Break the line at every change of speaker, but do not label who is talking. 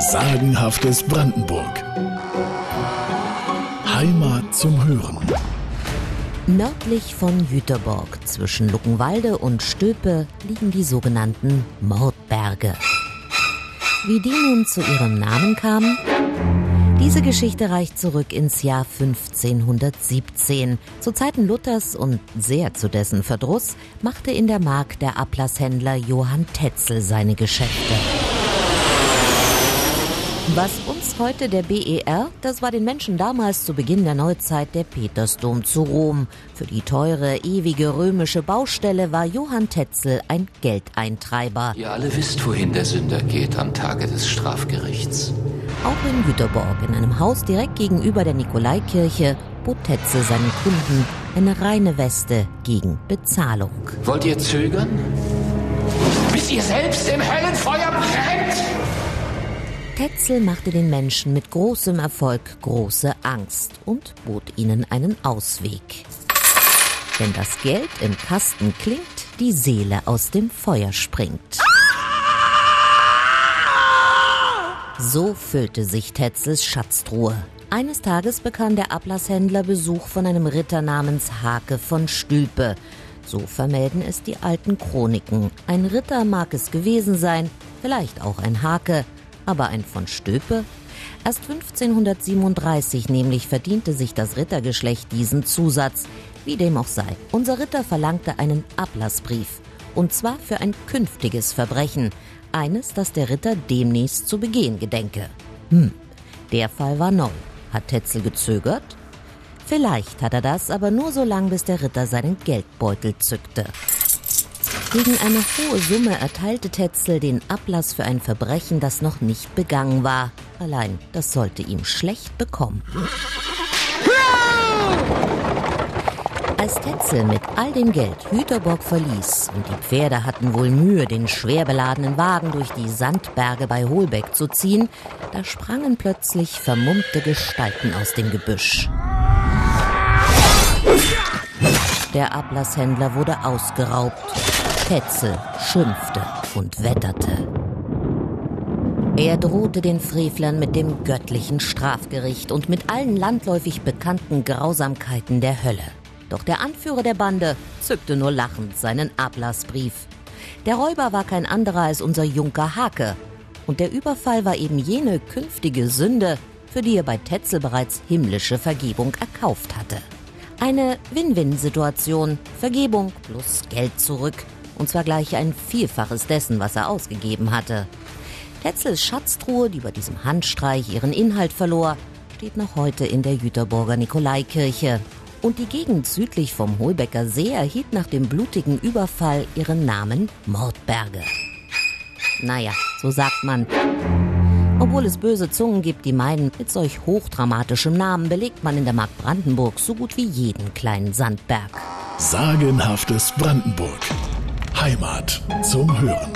Sagenhaftes Brandenburg. Heimat zum Hören.
Nördlich von Jüterborg zwischen Luckenwalde und Stöpe liegen die sogenannten Mordberge. Wie die nun zu ihrem Namen kamen? Diese Geschichte reicht zurück ins Jahr 1517. Zu Zeiten Luthers und sehr zu dessen Verdruss machte in der Mark der Ablasshändler Johann Tetzel seine Geschäfte. Was uns heute der BER, das war den Menschen damals zu Beginn der Neuzeit der Petersdom zu Rom. Für die teure, ewige römische Baustelle war Johann Tetzel ein Geldeintreiber.
Ihr alle wisst, wohin der Sünder geht am Tage des Strafgerichts.
Auch in Güterborg, in einem Haus direkt gegenüber der Nikolaikirche, bot Tetzel seinen Kunden eine reine Weste gegen Bezahlung.
Wollt ihr zögern? Bis ihr selbst im Höllenfeuer brennt?
Tetzel machte den Menschen mit großem Erfolg große Angst und bot ihnen einen Ausweg. Wenn das Geld im Kasten klingt, die Seele aus dem Feuer springt. So füllte sich Tetzels Schatztruhe. Eines Tages bekam der Ablasshändler Besuch von einem Ritter namens Hake von Stülpe. So vermelden es die alten Chroniken. Ein Ritter mag es gewesen sein, vielleicht auch ein Hake, aber ein von Stöpe? Erst 1537 nämlich verdiente sich das Rittergeschlecht diesen Zusatz. Wie dem auch sei, unser Ritter verlangte einen Ablassbrief. Und zwar für ein künftiges Verbrechen. Eines, das der Ritter demnächst zu begehen gedenke. Hm, der Fall war neu. Hat Tetzel gezögert? Vielleicht hat er das, aber nur so lang, bis der Ritter seinen Geldbeutel zückte. Gegen eine hohe Summe erteilte Tetzel den Ablass für ein Verbrechen, das noch nicht begangen war. Allein, das sollte ihm schlecht bekommen. Als Tetzel mit all dem Geld Hüterbock verließ und die Pferde hatten wohl Mühe, den schwer beladenen Wagen durch die Sandberge bei Holbeck zu ziehen, da sprangen plötzlich vermummte Gestalten aus dem Gebüsch. Der Ablasshändler wurde ausgeraubt. Tetzel schimpfte und wetterte. Er drohte den Frevlern mit dem göttlichen Strafgericht und mit allen landläufig bekannten Grausamkeiten der Hölle. Doch der Anführer der Bande zückte nur lachend seinen Ablassbrief. Der Räuber war kein anderer als unser Junker Hake. Und der Überfall war eben jene künftige Sünde, für die er bei Tetzel bereits himmlische Vergebung erkauft hatte. Eine Win-Win-Situation. Vergebung plus Geld zurück und zwar gleich ein Vielfaches dessen, was er ausgegeben hatte. Tetzels Schatztruhe, die bei diesem Handstreich ihren Inhalt verlor, steht noch heute in der Jüterburger Nikolaikirche. Und die Gegend südlich vom Holbecker See erhielt nach dem blutigen Überfall ihren Namen Mordberge. Naja, so sagt man. Obwohl es böse Zungen gibt, die meinen, mit solch hochdramatischem Namen belegt man in der Mark Brandenburg so gut wie jeden kleinen Sandberg.
Sagenhaftes Brandenburg. Heimat zum Hören.